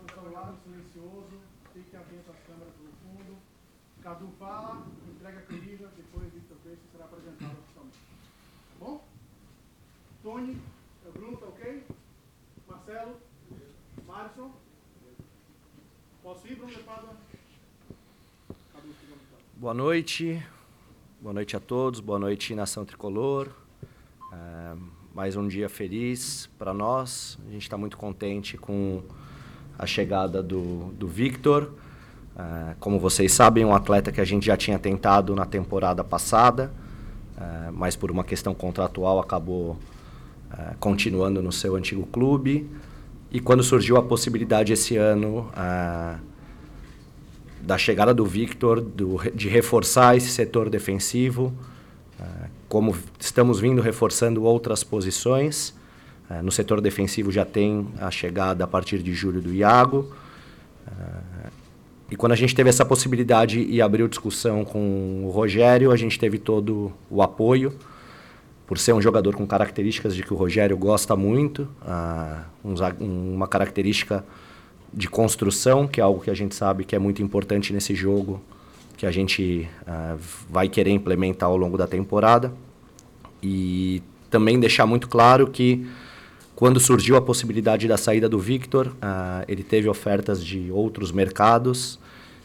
o celular silencioso, fique atento às câmeras do fundo. Cadu fala, entrega a querida, depois Victor Peixe será apresentado oficialmente. Tá bom? Tony, o Bruno, tá ok? Marcelo? Marison? Posso ir, Bruno Lepada? Cadu. Boa noite, boa noite a todos, boa noite Nação Tricolor. É, mais um dia feliz para nós. A gente está muito contente com a chegada do, do Victor. É, como vocês sabem, um atleta que a gente já tinha tentado na temporada passada, é, mas por uma questão contratual acabou é, continuando no seu antigo clube. E quando surgiu a possibilidade esse ano da chegada do Victor, do, de reforçar esse setor defensivo, como estamos vindo reforçando outras posições. É, no setor defensivo já tem a chegada a partir de julho do Iago. É, e quando a gente teve essa possibilidade e abriu discussão com o Rogério, a gente teve todo o apoio, por ser um jogador com características de que o Rogério gosta muito, uma característica de construção, que é algo que a gente sabe que é muito importante nesse jogo, que a gente vai querer implementar ao longo da temporada. E também deixar muito claro que quando surgiu a possibilidade da saída do Victor, uh, ele teve ofertas de outros mercados.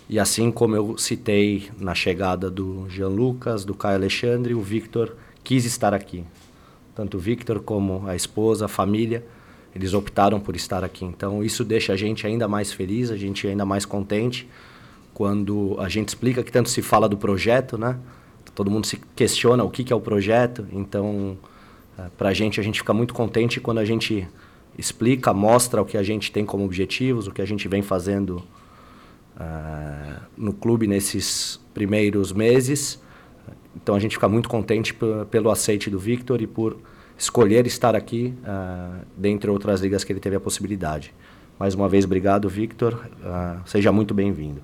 E assim como eu citei na chegada do Jean Lucas, do Caio Alexandre, o Victor quis estar aqui. Tanto o Victor como a esposa, a família, eles optaram por estar aqui. Então isso deixa a gente ainda mais feliz, a gente ainda mais contente quando a gente explica que tanto se fala do projeto, né? Todo mundo se questiona o que, que é o projeto, então para a gente a gente fica muito contente quando a gente explica, mostra o que a gente tem como objetivos, o que a gente vem fazendo uh, no clube nesses primeiros meses. Então a gente fica muito contente pelo aceite do Victor e por escolher estar aqui, uh, dentre outras ligas que ele teve a possibilidade. Mais uma vez, obrigado, Victor. Uh, seja muito bem-vindo.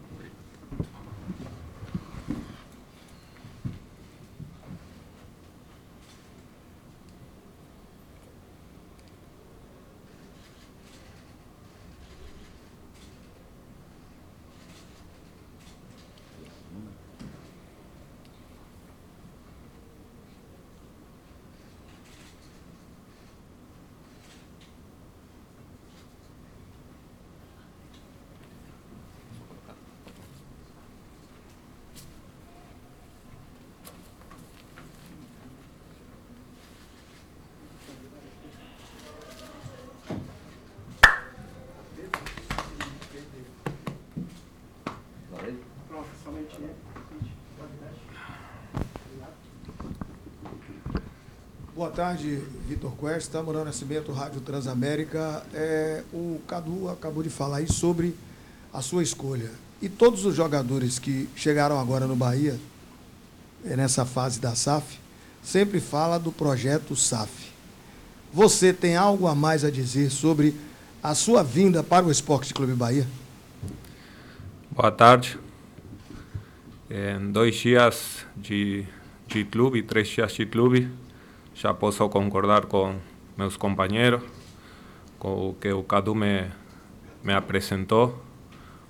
Pronto, somente Boa tarde, Vitor Cuesta, Morando Nascimento, Rádio Transamérica. É, o Cadu acabou de falar aí sobre a sua escolha. E todos os jogadores que chegaram agora no Bahia, é, nessa fase da SAF, sempre fala do projeto SAF. Você tem algo a mais a dizer sobre a sua vinda para o Esporte Clube Bahia? Boa tarde. Em dois dias de, de clube, três dias de clube, já posso concordar com meus companheiros, com o que o Cadu me, me apresentou.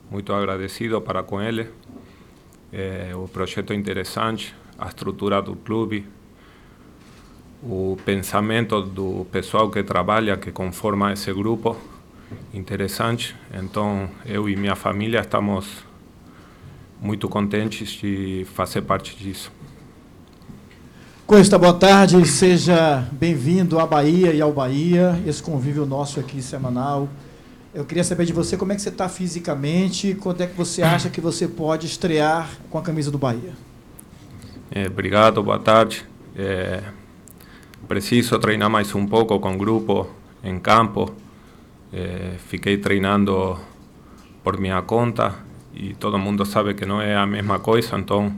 Muito agradecido para com ele. É, o projeto interessante, a estrutura do clube, o pensamento do pessoal que trabalha, que conforma esse grupo, interessante. Então, eu e minha família estamos muito contentes de fazer parte disso. Cuesta, boa tarde, seja bem-vindo à Bahia e ao Bahia, esse convívio nosso aqui semanal. Eu queria saber de você como é que você está fisicamente, quando é que você acha que você pode estrear com a camisa do Bahia? É, obrigado, boa tarde. É, preciso treinar mais um pouco com o grupo em campo. É, fiquei treinando por minha conta e todo mundo sabe que não é a mesma coisa, então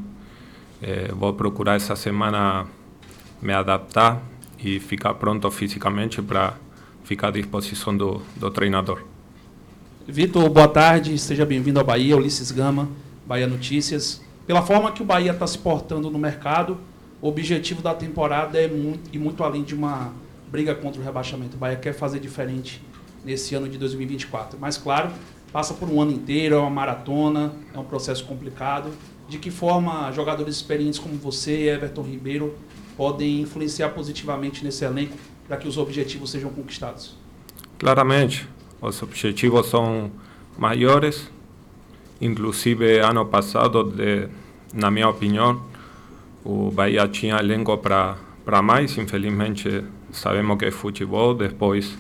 é, vou procurar essa semana me adaptar e ficar pronto fisicamente para ficar à disposição do, do treinador. Vitor, boa tarde, seja bem-vindo ao Bahia, Ulisses Gama, Bahia Notícias. Pela forma que o Bahia está se portando no mercado, o objetivo da temporada é muito, e muito além de uma briga contra o rebaixamento. O Bahia quer fazer diferente nesse ano de 2024. Mas, claro, passa por um ano inteiro, é uma maratona, é um processo complicado. De que forma jogadores experientes como você e Everton Ribeiro podem influenciar positivamente nesse elenco para que os objetivos sejam conquistados? Claramente, os objetivos são maiores. Inclusive, ano passado, de, na minha opinião, o Bahia tinha elenco para mais. Infelizmente, sabemos que é futebol. Depois,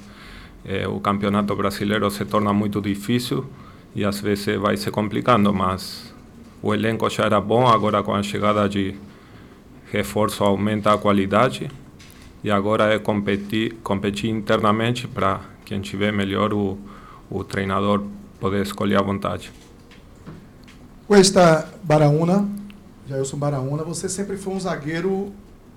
eh, o campeonato brasileiro se torna muito difícil e às vezes vai se complicando, mas o elenco já era bom. Agora, com a chegada de reforço, aumenta a qualidade. E agora é competir, competir internamente para quem tiver melhor o, o treinador poder escolher à vontade. Cuesta Baraúna, Jailson Baraúna, você sempre foi um zagueiro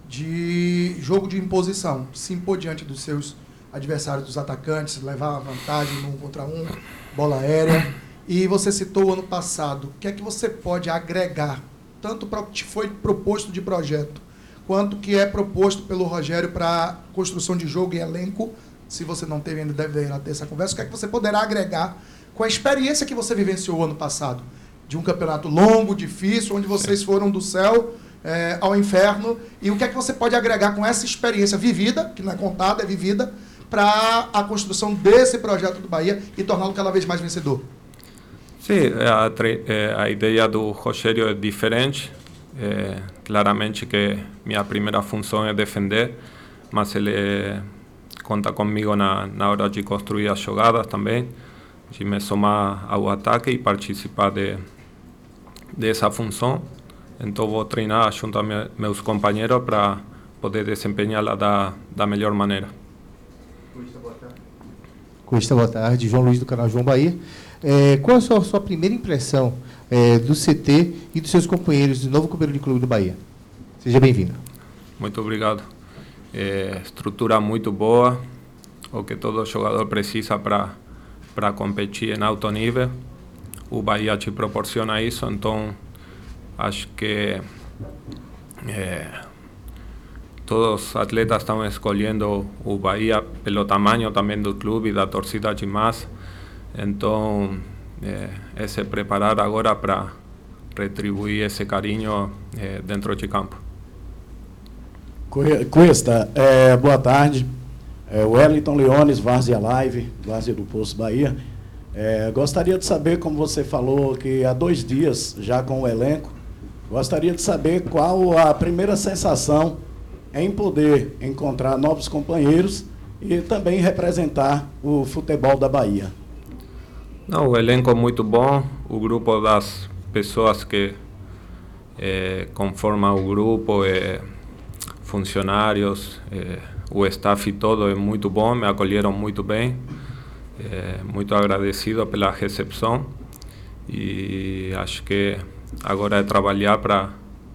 de jogo de imposição, se impor diante dos seus adversários, dos atacantes, levar vantagem no um contra um, bola aérea. E você citou o ano passado. O que é que você pode agregar, tanto para o que foi proposto de projeto, quanto que é proposto pelo Rogério para construção de jogo e elenco? Se você não teve ainda, deve ter essa conversa. O que é que você poderá agregar com a experiência que você vivenciou ano passado? De um campeonato longo, difícil, onde vocês foram do céu é, ao inferno. E o que é que você pode agregar com essa experiência vivida, que não é contada, é vivida, para a construção desse projeto do Bahia e torná-lo cada vez mais vencedor? Sim, a, a ideia do Rogério é diferente. É, claramente que minha primeira função é defender, mas ele conta comigo na, na hora de construir as jogadas também, de me somar ao ataque e participar de, dessa função. Então vou treinar junto a me, meus companheiros para poder desempenhá-la da, da melhor maneira. Custa, boa tarde. João Luiz do canal João Bahia. É, qual a sua, sua primeira impressão é, do CT e dos seus companheiros do novo companheiro de clube do Bahia? Seja bem-vindo. Muito obrigado. É, estrutura muito boa, o que todo jogador precisa para para competir em alto nível. O Bahia te proporciona isso, então acho que é, todos os atletas estão escolhendo o Bahia pelo tamanho também do clube e da torcida de massa. Então, é, é se preparar agora para retribuir esse carinho é, dentro de campo. Cuesta, é, boa tarde. É, Wellington Leones, Várzea Live, Várzea do Poço Bahia. É, gostaria de saber, como você falou, que há dois dias já com o elenco, gostaria de saber qual a primeira sensação em poder encontrar novos companheiros e também representar o futebol da Bahia. Não, o elenco é muito bom, o grupo das pessoas que é, conformam o grupo, é, funcionários, é, o staff todo é muito bom, me acolheram muito bem, é, muito agradecido pela recepção e acho que agora é trabalhar para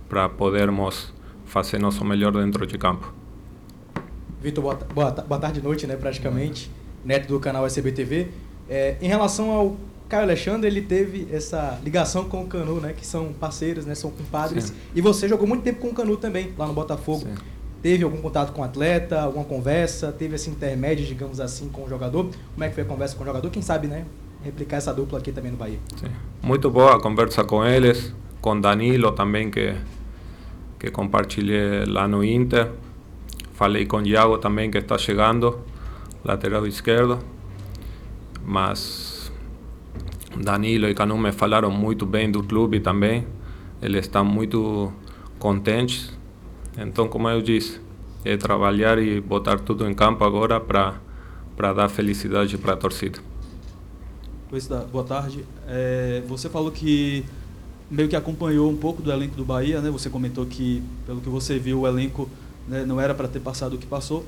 para podermos fazer nosso melhor dentro de campo. Vitor, boa, boa, boa tarde noite, né, praticamente, neto do canal SBTV. É, em relação ao Caio Alexandre, ele teve essa ligação com o Canu, né, que são parceiros, né, são compadres, Sim. e você jogou muito tempo com o Canu também, lá no Botafogo. Sim. Teve algum contato com o atleta, alguma conversa? Teve esse intermédio, digamos assim, com o jogador? Como é que foi a conversa com o jogador? Quem sabe, né? Replicar essa dupla aqui também no Bahia. Sim. Muito boa a conversa com eles, com Danilo também, que, que compartilhei lá no Inter. Falei com Iago também, que está chegando, lateral esquerdo. Mas Danilo e Canu me falaram muito bem do clube também. Eles estão muito contentes então, como eu disse, é trabalhar e botar tudo em campo agora para para dar felicidade para a torcida. Boa tarde. É, você falou que meio que acompanhou um pouco do elenco do Bahia, né? Você comentou que, pelo que você viu, o elenco né, não era para ter passado o que passou.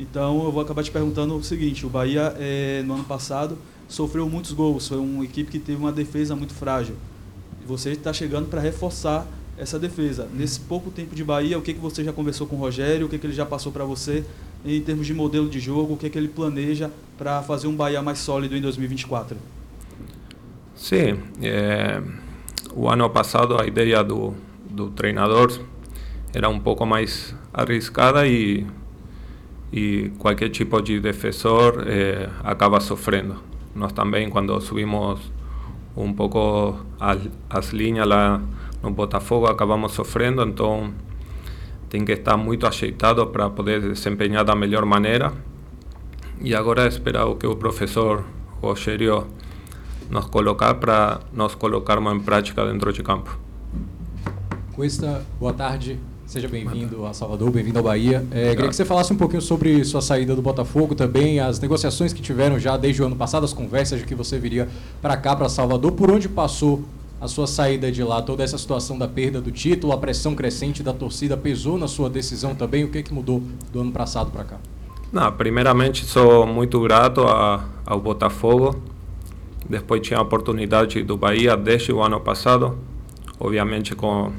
Então, eu vou acabar te perguntando o seguinte: o Bahia, é, no ano passado, sofreu muitos gols. Foi uma equipe que teve uma defesa muito frágil. E você está chegando para reforçar essa defesa. Nesse pouco tempo de Bahia, o que, que você já conversou com o Rogério, o que, que ele já passou para você em termos de modelo de jogo, o que, que ele planeja para fazer um Bahia mais sólido em 2024? Sim, é, o ano passado a ideia do, do treinador era um pouco mais arriscada e, e qualquer tipo de defensor é, acaba sofrendo. Nós também, quando subimos um pouco as, as linhas lá no Botafogo acabamos sofrendo, então tem que estar muito ajeitado para poder desempenhar da melhor maneira. E agora esperar o que o professor Rogério nos colocar para nós colocarmos em prática dentro de campo. Cuesta, boa tarde. Seja bem-vindo a Salvador, bem-vindo ao Bahia. É, queria que você falasse um pouquinho sobre sua saída do Botafogo também, as negociações que tiveram já desde o ano passado, as conversas de que você viria para cá, para Salvador, por onde passou a sua saída de lá, toda essa situação da perda do título, a pressão crescente da torcida pesou na sua decisão também? O que, que mudou do ano passado para cá? Não, primeiramente sou muito grato a, ao Botafogo. Depois tinha a oportunidade do Bahia desde o ano passado, obviamente com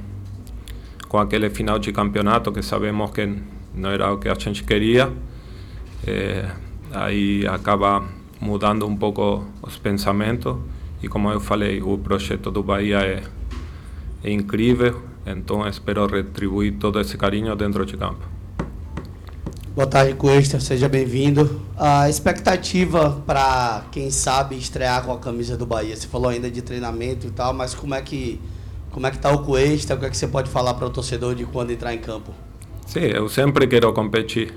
com aquele final de campeonato que sabemos que não era o que a gente queria. É, aí acaba mudando um pouco os pensamentos e como eu falei, o projeto do Bahia é, é incrível, então espero retribuir todo esse carinho dentro de campo. Boa tarde, Cuesta, seja bem-vindo. A expectativa para, quem sabe, estrear com a camisa do Bahia? Você falou ainda de treinamento e tal, mas como é que como é que está o Cuesta? O que, é que você pode falar para o torcedor de quando entrar em campo? Sim, eu sempre quero competir,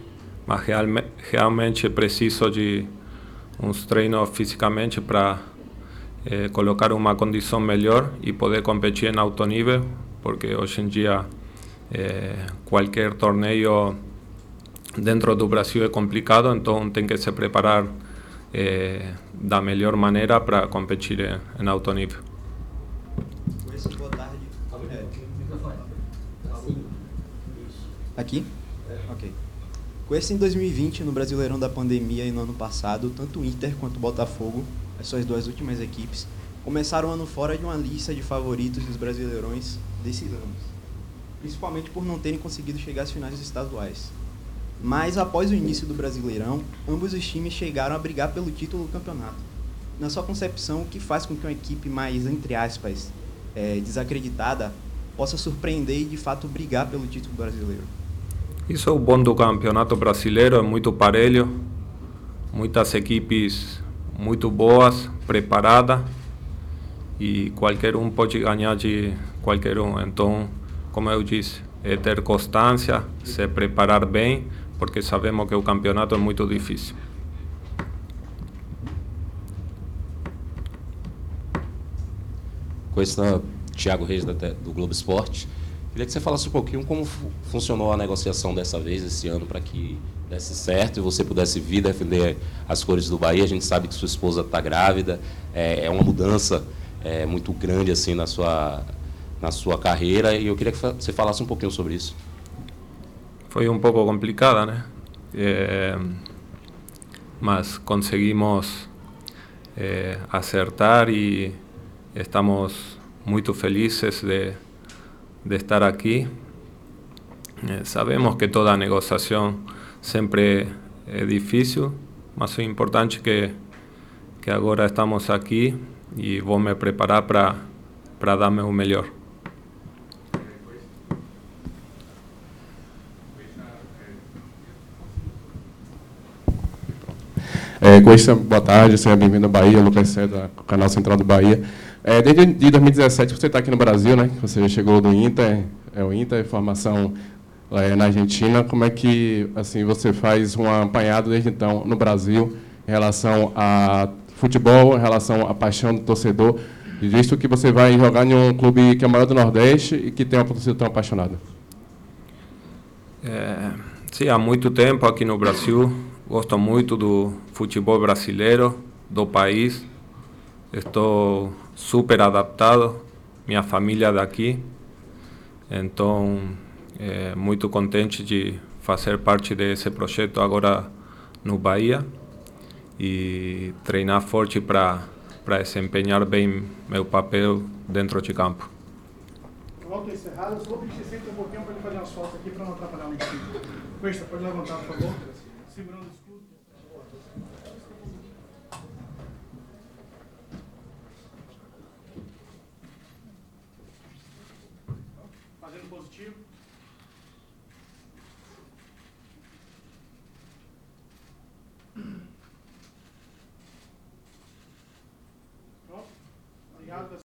mas realme, realmente preciso de uns treinos fisicamente para eh, colocar uma condição melhor e poder competir em alto nível, porque hoje em dia eh, qualquer torneio dentro do Brasil é complicado, então tem que se preparar eh, da melhor maneira para competir em, em alto nível. Aqui? Ok. Com esse em 2020, no Brasileirão da pandemia e no ano passado, tanto o Inter quanto o Botafogo, as suas duas últimas equipes, começaram o ano fora de uma lista de favoritos dos Brasileirões desses anos. Principalmente por não terem conseguido chegar às finais estaduais. Mas após o início do Brasileirão, ambos os times chegaram a brigar pelo título do campeonato. Na sua concepção, o que faz com que uma equipe mais, entre aspas, é, desacreditada possa surpreender e de fato brigar pelo título brasileiro? Isso é o bom do campeonato brasileiro, é muito parelho, muitas equipes muito boas, preparadas e qualquer um pode ganhar de qualquer um. Então, como eu disse, é ter constância, se preparar bem, porque sabemos que o campeonato é muito difícil. Com essa Tiago Reis do Globo Esporte. Queria que você falasse um pouquinho como funcionou a negociação dessa vez, esse ano, para que desse certo e você pudesse vir defender as cores do Bahia. A gente sabe que sua esposa está grávida, é, é, uma mudança é, muito grande assim na sua, na sua carreira e eu queria que você falasse um pouquinho sobre isso. Foi um pouco complicada, né? É, mas conseguimos é, acertar e estamos muito felizes de, de estar aqui. Eh, sabemos que toda negociação sempre é difícil, mas é importante que, que agora estamos aqui e vou me preparar para dar meu melhor. É, Coista, boa tarde, seja bem-vindo à Bahia, Lucas César, canal Central do Bahia. É, desde de 2017 você está aqui no Brasil, né? Você já chegou do Inter, é o Inter, formação é, na Argentina. Como é que assim você faz um apanhado desde então no Brasil em relação a futebol, em relação à paixão do torcedor, visto que você vai jogar em um clube que é maior do Nordeste e que tem uma torcida tão apaixonada? É, sim, há muito tempo aqui no Brasil. Gosto muito do futebol brasileiro, do país. Estou super adaptado, minha família daqui. Então, é, muito contente de fazer parte desse projeto agora no Bahia e treinar forte para para desempenhar bem meu papel dentro de campo. Um pouquinho para ele fazer umas fotos aqui para não atrapalhar o ensino. Cuesta, pode levantar, por favor. Segurando o